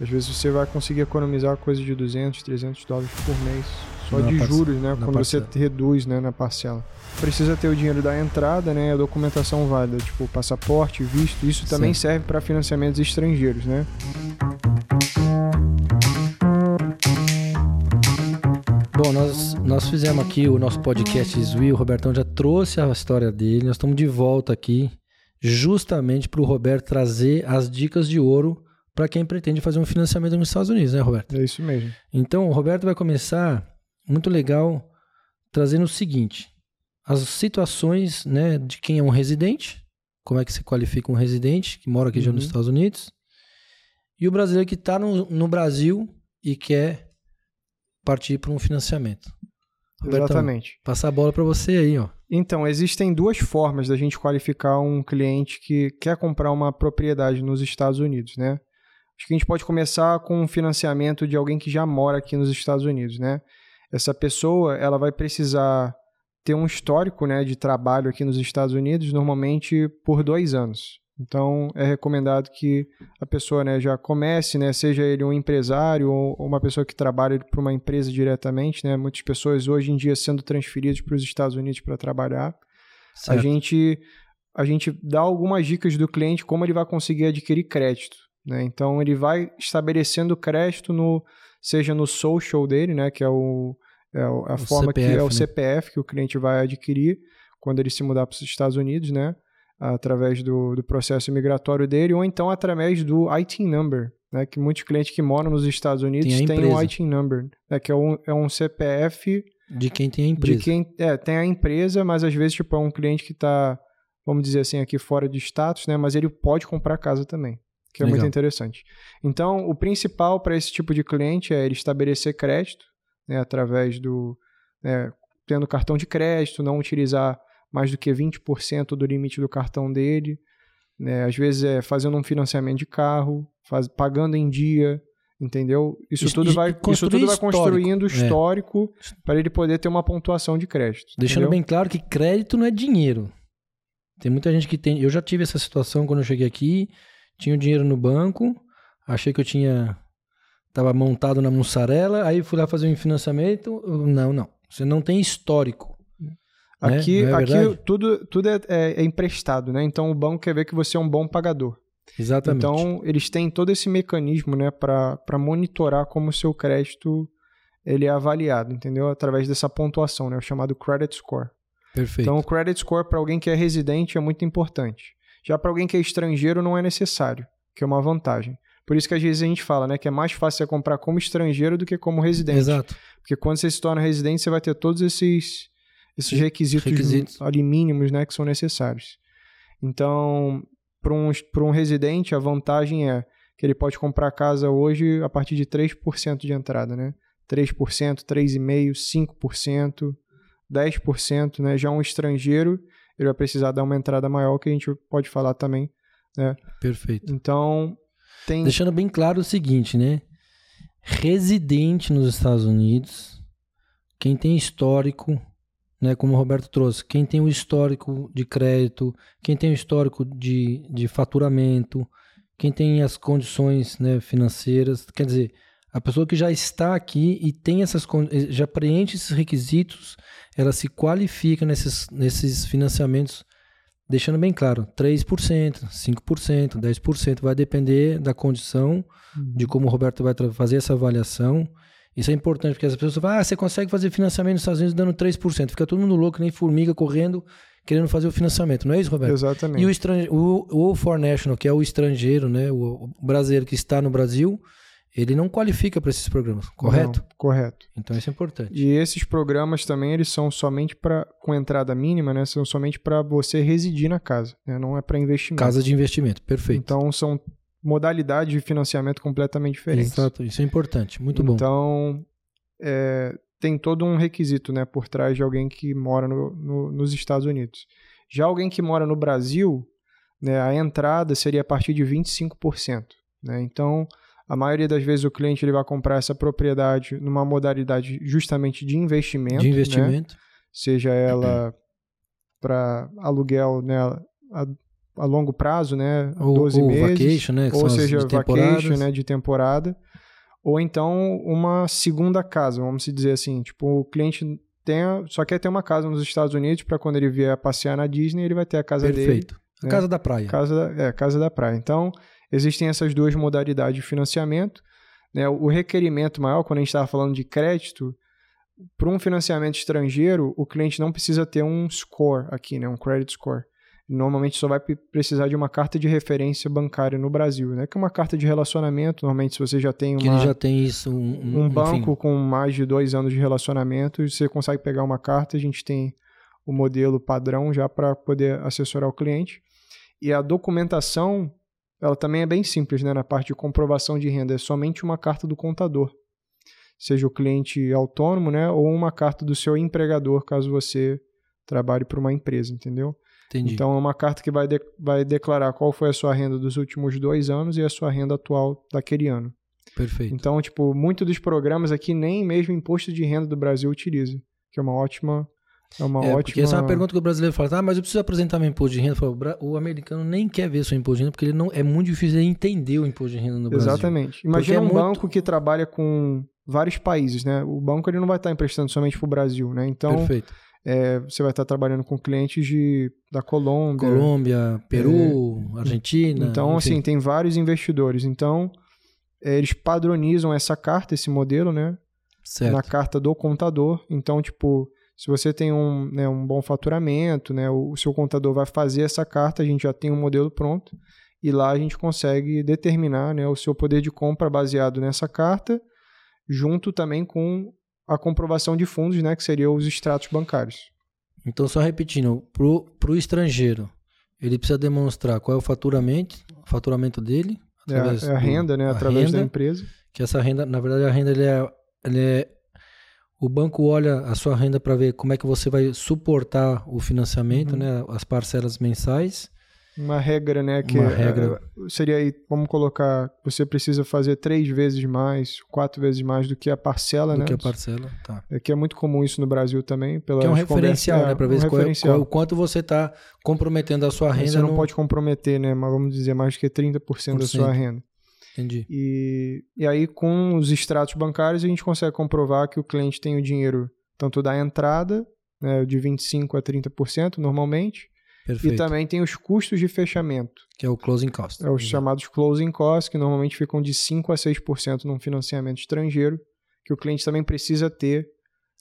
Às vezes você vai conseguir economizar coisa de 200, 300 dólares por mês, só Na de juros, né? Quando parcela. você reduz, né, na parcela. Precisa ter o dinheiro da entrada, né, a documentação válida, tipo passaporte, visto. Isso também Certo. serve para financiamentos estrangeiros, né? Bom, nós, nós fizemos aqui o nosso podcast Zui, o Robertão já trouxe a história dele, nós estamos de volta aqui justamente para o Roberto trazer as dicas de ouro para quem pretende fazer um financiamento nos Estados Unidos, né, Roberto? É isso mesmo. Então, o Roberto vai começar, muito legal, trazendo o seguinte: as situações né, de quem é um residente, como é que se qualifica um residente que mora aqui já nos Uhum. Estados Unidos, e o brasileiro que está no, no Brasil e quer partir para um financiamento. Robertão, Exatamente. Passar a bola para você aí, ó. Então, existem duas formas da gente qualificar um cliente que quer comprar uma propriedade nos Estados Unidos, né? Acho que a gente pode começar com um financiamento de alguém que já mora aqui nos Estados Unidos, né? Essa pessoa, ela vai precisar ter um histórico, né, de trabalho aqui nos Estados Unidos, normalmente por dois anos. Então, é recomendado que a pessoa, né, já comece, né, seja ele um empresário ou uma pessoa que trabalha para uma empresa diretamente, né? Muitas pessoas hoje em dia sendo transferidas para os Estados Unidos para trabalhar. A Certo. gente a gente dá algumas dicas do cliente como ele vai conseguir adquirir crédito, né? Então ele vai estabelecendo crédito no seja no social dele, né, que é o é a O forma que CPF, é o né? CPF que o cliente vai adquirir quando ele se mudar para os Estados Unidos, né? Através do, do processo migratório dele, ou então através do ITIN number, né? Que muitos clientes que moram nos Estados Unidos têm o empresa. ITIN number, né? Que é um, é um CPF De quem tem a empresa. de quem é, tem a empresa, mas às vezes tipo, é um cliente que está, vamos dizer assim, aqui fora de status, né? Mas ele pode comprar casa também, que é Legal. muito interessante. Então, o principal para esse tipo de cliente é ele estabelecer crédito, né? Através do. né, tendo cartão de crédito, não utilizar mais do que 20% do limite do cartão dele. Né? Às vezes é fazendo um financiamento de carro, faz, pagando em dia, entendeu? Isso Isso- tudo vai, e isso tudo vai histórico. construindo É. histórico para ele poder ter uma pontuação de crédito. Deixando entendeu? bem claro que crédito não é dinheiro. Tem muita gente que tem. Eu já tive essa situação quando eu cheguei aqui. Tinha o dinheiro no banco. Achei que eu tinha. Tava montado na mussarela. Aí fui lá fazer um financiamento. Não, não. Você não tem histórico. né? Aqui, é aqui verdade? tudo, tudo é, é- é emprestado, né? Então o banco quer ver que você é um bom pagador. Exatamente. Então eles têm todo esse mecanismo, né, para monitorar como o seu crédito ele é avaliado, entendeu? Através dessa pontuação, né, o chamado credit score. Perfeito. Então o credit score para alguém que é residente é muito importante. Já para alguém que é estrangeiro não é necessário, que é uma vantagem. Por isso que às vezes a gente fala, né, que é mais fácil você comprar como estrangeiro do que como residente. Exato. Porque quando você se torna residente, você vai ter todos esses, esses requisitos, Requisitos. ali mínimos né, que são necessários. Então, para um, pra um residente, a vantagem é que ele pode comprar casa hoje a partir de 3% de entrada, né? 3%, 3,5%, 5%, 10%, né? Já um estrangeiro, ele vai precisar dar uma entrada maior, que a gente pode falar também. Perfeito. Então, tem... Deixando bem claro o seguinte, né? Residente nos Estados Unidos, quem tem histórico, né, como o Roberto trouxe, quem tem o histórico de crédito, quem tem o histórico de, de faturamento, quem tem as condições né, financeiras, quer dizer, a pessoa que já está aqui e tem essas con- já preenche esses requisitos, ela se qualifica nesses, nesses financiamentos deixando bem claro, 3%, 5%, 10%, vai depender da condição, de como o Roberto vai fazer essa avaliação. Isso é importante, porque as pessoas falam, ah, você consegue fazer financiamento nos Estados Unidos dando 3%. Fica todo mundo louco, nem formiga, correndo, querendo fazer o financiamento. Não é isso, Roberto? Exatamente. E o, estrange... o, o For National, que é o estrangeiro, né, o o brasileiro que está no Brasil, ele não qualifica para esses programas, correto? Não, correto. Então isso é importante. E esses programas também eles são somente para com entrada mínima, né? São somente para você residir na casa, né? Não é para investimento. Casa de investimento, perfeito. Então são modalidades de financiamento completamente diferentes. Exato, isso é importante, muito bom. Então é, tem todo um requisito, né, por trás de alguém que mora no- no- nos Estados Unidos. Já alguém que mora no Brasil, né, a entrada seria a partir de 25%. Né? Então, a maioria das vezes o cliente ele vai comprar essa propriedade numa modalidade justamente de investimento. de né? investimento, seja ela para aluguel, né, a- a longo prazo, né? Ou, 12 ou meses. vacation, né? ou seja, vacation, né, de temporada, ou então uma segunda casa, vamos dizer assim, tipo, o cliente tem, só quer ter uma casa nos Estados Unidos para quando ele vier passear na Disney, ele vai ter a casa dele, Perfeito. A né? casa da praia. casa, é, casa da praia. Então, existem essas duas modalidades de financiamento, né? O requerimento maior, quando a gente estava falando de crédito, para um financiamento estrangeiro, o cliente não precisa ter um score aqui, né, um credit score. Normalmente só vai precisar de uma carta de referência bancária no Brasil, né? Que é uma carta de relacionamento. Normalmente, se você já tem Que uma, ele já tem isso, um, um enfim, banco com mais de dois anos de relacionamento, você consegue pegar uma carta. A gente tem o modelo padrão já para poder assessorar o cliente. E a documentação, ela também é bem simples, né? Na parte de comprovação de renda, é somente uma carta do contador. Seja o cliente autônomo, né? Ou uma carta do seu empregador, caso você trabalhe para uma empresa, entendeu? Entendi. Então é uma carta que vai, de- vai declarar qual foi a sua renda dos últimos dois anos e a sua renda atual daquele ano. Perfeito. Então, tipo, muito dos programas aqui nem mesmo imposto de renda do Brasil utiliza, que é uma ótima é uma É, ótima porque essa é uma pergunta que o brasileiro fala, ah, mas eu preciso apresentar meu imposto de renda. Falo, "O americano nem quer ver seu imposto de renda, porque ele não, é muito difícil ele entender o imposto de renda no Brasil. Exatamente. Imagina é um muito- banco que trabalha com vários países, né? O banco ele não vai estar emprestando somente para o Brasil, né? Então, Perfeito. é, você vai estar trabalhando com clientes de, da Colômbia. Colômbia, Peru, Argentina. Então, enfim. assim, tem vários investidores. Então, é, eles padronizam essa carta, esse modelo, né? certo. na carta do contador. Então, tipo, se você tem um, né, um bom faturamento, né, o, o seu contador vai fazer essa carta, a gente já tem um modelo pronto, e lá a gente consegue determinar né, o seu poder de compra baseado nessa carta, junto também com a comprovação de fundos, né, que seriam os extratos bancários. Então, só repetindo, pro, pro estrangeiro, ele precisa demonstrar qual é o faturamento, o faturamento dele, É é a do- renda, né, a através da renda, empresa. que essa renda, na verdade, a renda ele é, ele é o banco olha a sua renda para ver como é que você vai suportar o financiamento, Uhum. né, as parcelas mensais. Uma regra, né, que Uma é- regra. seria aí, vamos colocar, você precisa fazer três vezes mais, quatro vezes mais do que a parcela, do né? que a parcela, tá. É que é muito comum isso no Brasil também. Pela Que é um referencial, né, para ver um qual é- qual é o quanto você está comprometendo a sua renda. Você não no- pode comprometer, né? Mas vamos dizer mais do que 30% da sua 100%. renda. Entendi. E, e aí, com os extratos bancários, a gente consegue comprovar que o cliente tem o dinheiro tanto da entrada, né, de 25% a 30% normalmente, Perfeito. e também tem os custos de fechamento. Que é o closing cost. É os chamados closing costs, que normalmente ficam de 5% a 6% num financiamento estrangeiro, que o cliente também precisa ter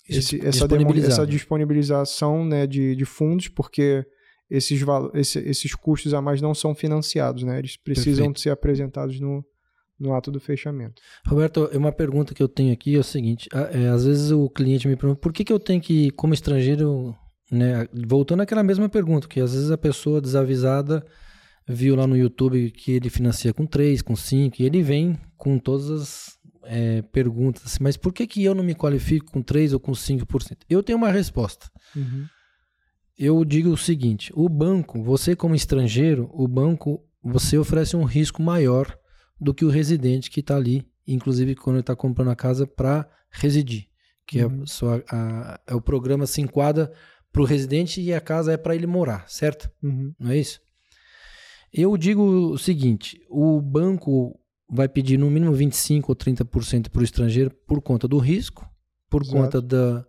esse- essa, essa disponibilização né, de, de fundos, porque esses, esse- esses custos a mais não são financiados, né? Eles precisam Perfeito. ser apresentados no, no ato do fechamento. Roberto, é uma pergunta que eu tenho aqui é o seguinte: é, às vezes o cliente me pergunta por que, que eu tenho que, como estrangeiro, né, voltando àquela mesma pergunta, que às vezes a pessoa desavisada viu lá no YouTube que ele financia com 3, com 5, e ele vem com todas as é, perguntas, assim, mas por que, que eu não me qualifico com 3 ou com 5%? Eu tenho uma resposta. Eu digo o seguinte: o banco, você como estrangeiro, o banco, você oferece um risco maior do que o residente que está ali, inclusive quando ele está comprando a casa para residir, que é, Uhum. só a- é o programa se enquadra para o residente e a casa é para ele morar, certo? Uhum. Não é isso? Eu digo o seguinte: o banco vai pedir no mínimo 25 ou 30% para o estrangeiro por conta do risco, por Exato. conta da,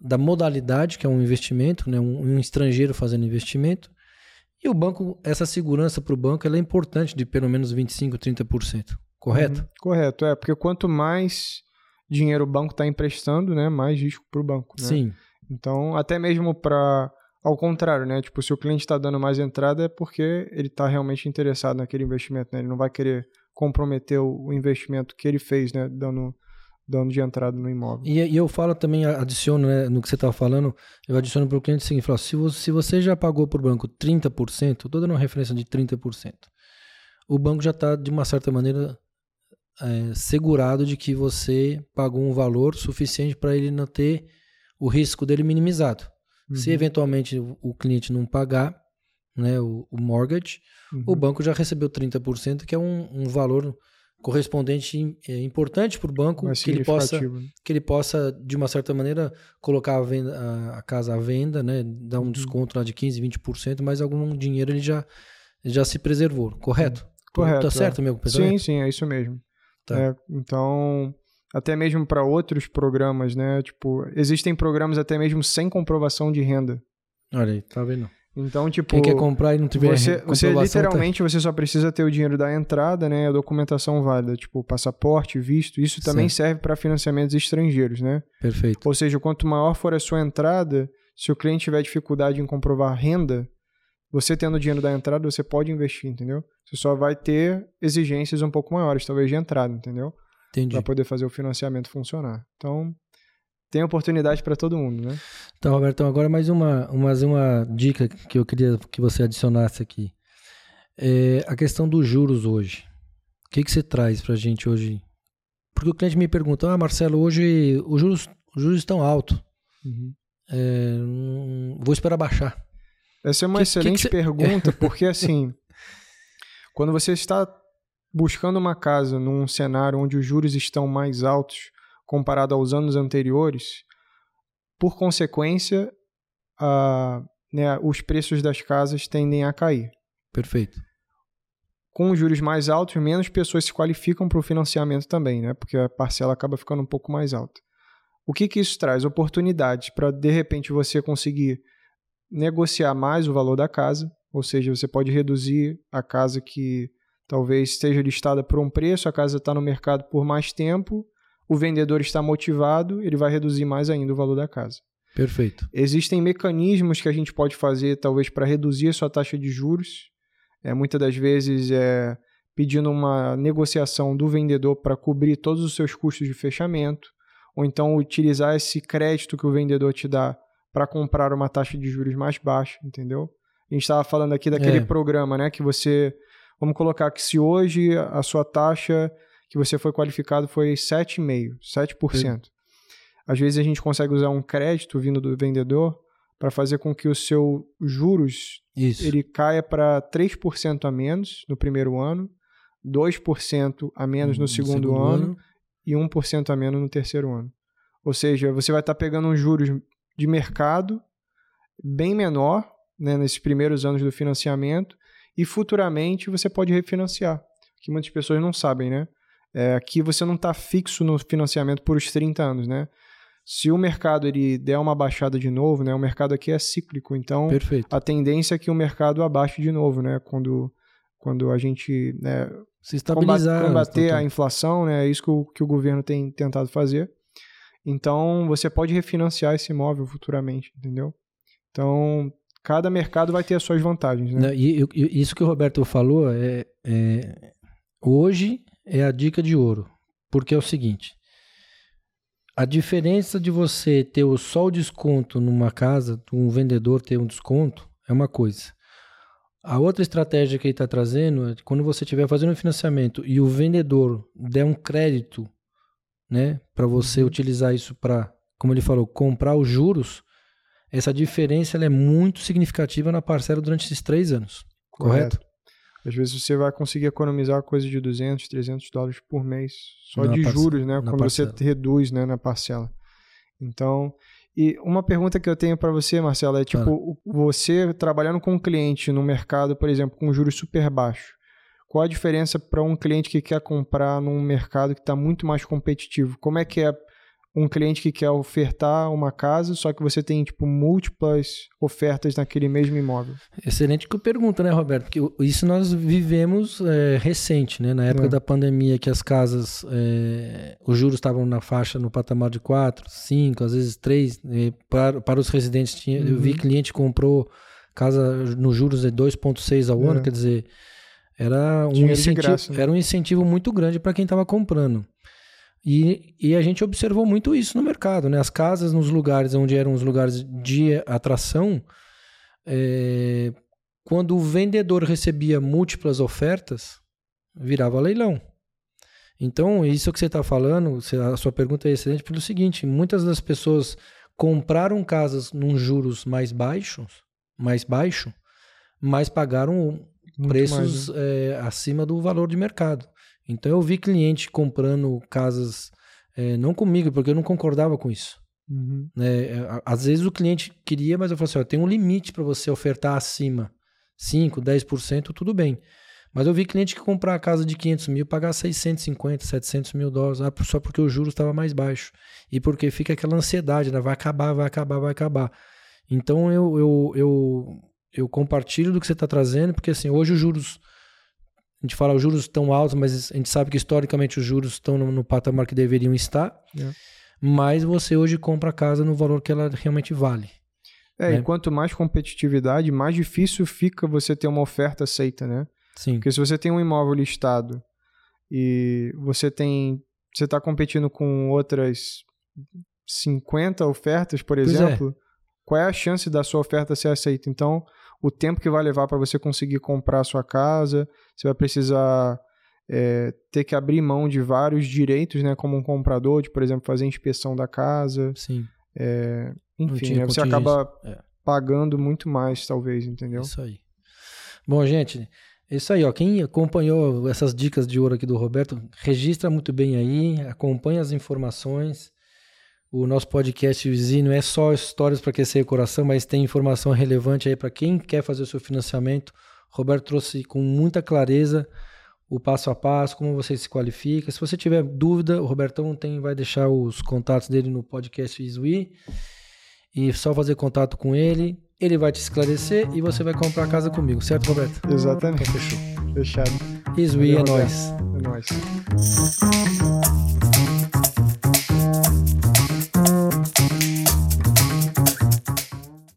da modalidade, que é um investimento, né? um, um estrangeiro fazendo investimento. E o banco, essa segurança para o banco ela é importante de pelo menos 25, 30%. Correto? Uhum. Correto, é, porque quanto mais dinheiro o banco está emprestando, né, mais risco para o banco. Né? Sim. Então, até mesmo para. Ao contrário, né? Tipo, se o cliente está dando mais entrada é porque ele está realmente interessado naquele investimento, né? Ele não vai querer comprometer o investimento que ele fez, né? Dando, dando de entrada no imóvel. E, e eu falo também, adiciono né, no que você estava falando, eu adiciono para o cliente o seguinte: falo, se, você, se você já pagou por banco 30%, estou dando uma referência de 30%, o banco já está, de uma certa maneira, é, segurado de que você pagou um valor suficiente para ele não ter o risco dele minimizado. Se Uhum. eventualmente o, o cliente não pagar né, o, o mortgage, Uhum. o banco já recebeu 30%, que é um, um valor correspondente é, importante para o banco, Mais que ele possa né? que ele possa, de uma certa maneira, colocar a, venda, a, a casa à venda, né? Dar um Uhum. desconto lá de 15%, 20%, mas algum dinheiro ele já, já se preservou, correto? Correto. Tá certo, é. meu pensamento? Sim, sim, é isso mesmo. Tá. É, então, até mesmo para outros programas, né? Tipo, existem programas até mesmo sem comprovação de renda. Olha aí, tá vendo? Então, tipo, Quem quer comprar e não tiver você, você tá- literalmente você só precisa ter o dinheiro da entrada, né? A documentação válida, tipo passaporte, visto. Isso também serve para financiamentos estrangeiros, né? tá... Perfeito. Ou seja, quanto maior for a sua entrada, se o cliente tiver dificuldade em comprovar renda, você tendo o dinheiro da entrada, você pode investir, entendeu? Você só vai ter exigências um pouco maiores, talvez de entrada, entendeu? Entendi. Para poder fazer o financiamento funcionar. Então, tem oportunidade para todo mundo, né? Então, Roberto, agora mais uma, mais uma dica que eu queria que você adicionasse aqui. É a questão dos juros hoje. O que, que você traz para a gente hoje? Porque o cliente me pergunta, ah, Marcelo, hoje os juros, os juros estão altos. Uhum. É, hum, vou esperar baixar. Essa é uma Que- excelente que que pergunta, porque assim, quando você está buscando uma casa num cenário onde os juros estão mais altos comparado aos anos anteriores, por consequência, a- né, os preços das casas tendem a cair. Perfeito. Com os juros mais altos, menos pessoas se qualificam para o financiamento também, né? Porque a parcela acaba ficando um pouco mais alta. O que, que isso traz? Oportunidades para, de repente, você conseguir negociar mais o valor da casa, ou seja, você pode reduzir a casa que talvez esteja listada por um preço, a casa está no mercado por mais tempo, o vendedor está motivado, ele vai reduzir mais ainda o valor da casa. Perfeito. Existem mecanismos que a gente pode fazer, talvez, para reduzir a sua taxa de juros. É, muitas das vezes é pedindo uma negociação do vendedor para cobrir todos os seus custos de fechamento, ou então utilizar esse crédito que o vendedor te dá para comprar uma taxa de juros mais baixa, entendeu? A gente estava falando aqui daquele É. programa, né? Que você. Vamos colocar que se hoje a sua taxa que você foi qualificado foi 7,5%, 7%. Às vezes a gente consegue usar um crédito vindo do vendedor para fazer com que o seu juros Isso. ele caia para 3% a menos no primeiro ano, 2% a menos no, segundo, ano, e 1% a menos no terceiro ano. Ou seja, você vai estar pegando uns juros de mercado bem menor né, nesses primeiros anos do financiamento e futuramente você pode refinanciar, que muitas pessoas não sabem, né? É, aqui você não está fixo no financiamento por os 30 anos, né? Se o mercado ele der uma baixada de novo, né? O mercado aqui é cíclico, então Perfeito. a tendência é que o mercado abaixe de novo, né? Quando, quando a gente né, Se estabilizar. combater tá- a inflação, né? É isso que o, que o governo tem tentado fazer. Então, você pode refinanciar esse imóvel futuramente, entendeu? Então, cada mercado vai ter as suas vantagens, né? Não, e- e isso que o Roberto falou é, é- hoje é a dica de ouro, porque é o seguinte: a diferença de você ter o- só o desconto numa casa, um vendedor ter um desconto, é uma coisa. A outra estratégia que ele está trazendo é que quando você estiver fazendo um financiamento e o vendedor der um crédito, né, para você utilizar isso para, como ele falou, comprar os juros, essa diferença é muito significativa na parcela durante esses três anos. Correto? Às vezes você vai conseguir economizar coisa de 200, 300 dólares por mês só Na de juros, né? Quando parcela. você reduz, né, na parcela. Então, e uma pergunta que eu tenho para você, Marcelo, é tipo, você trabalhando com um cliente no mercado, por exemplo, com juros super baixos, qual a diferença para um cliente que quer comprar num mercado que está muito mais competitivo? Como é que é um cliente que quer ofertar uma casa, só que você tem tipo múltiplas ofertas naquele mesmo imóvel? Excelente que pergunta, né, Roberto? Porque isso nós vivemos é, recente, né? Na época É. da pandemia, que as casas, é, os juros estavam na faixa, no patamar de 4, 5, às vezes 3. para, para os residentes, tinha, eu vi Uhum. cliente comprou casa nos juros de 2,6 ao ano, É. quer dizer, era um, incentivo, graça, né? era um incentivo muito grande para quem estava comprando. E, e a gente observou muito isso no mercado, né? As casas nos lugares onde eram os lugares de atração, é, quando o vendedor recebia múltiplas ofertas, virava leilão. Então, isso que você está falando, a sua pergunta é excelente pelo seguinte: muitas das pessoas compraram casas num juros mais baixos, mais baixo, mas pagaram Muito preços mais, né? é, acima do valor de mercado. Então eu vi cliente comprando casas, é, não comigo, porque eu não concordava com isso. Uhum. né? É, Às vezes o cliente queria, mas eu falei assim: ó, tem um limite para você ofertar acima. 5, 10%, tudo bem. Mas eu vi cliente que comprar a casa de 500 mil pagar 650, 700 mil dólares ah, só porque o juros estava mais baixo. E porque fica aquela ansiedade, né? vai acabar, vai acabar, vai acabar. Então eu, eu, eu, eu compartilho do que você está trazendo, porque assim, hoje os juros, a gente fala os juros estão altos, mas a gente sabe que historicamente os juros estão no, no patamar que deveriam estar. É. Mas você hoje compra a casa no valor que ela realmente vale. É, né? e quanto mais competitividade, mais difícil fica você ter uma oferta aceita, né? Sim. Porque se você tem um imóvel listado e você tem. Você está competindo com outras 50 ofertas, por pois é. exemplo, é. qual é a chance da sua oferta ser aceita? Então, o tempo que vai levar para você conseguir comprar a sua casa, você vai precisar é, ter que abrir mão de vários direitos, né, como um comprador, de, por exemplo, fazer inspeção da casa. Sim. É, enfim, né, você acaba é. pagando muito mais, talvez, entendeu? Isso aí. Bom, gente, é isso aí, ó. Quem acompanhou essas dicas de ouro aqui do Roberto, registra muito bem aí, acompanha as informações. O nosso podcast vizinho é só histórias para aquecer o coração, mas tem informação relevante aí para quem quer fazer o seu financiamento. O Roberto trouxe com muita clareza o passo a passo, como você se qualifica. Se você tiver dúvida, o Robertão tem, vai deixar os contatos dele no podcast Isui. E só fazer contato com ele, ele vai te esclarecer e você vai comprar a casa comigo, certo, Roberto? Exatamente. Então, fechou. Fechado. Isui é nóis. É nóis.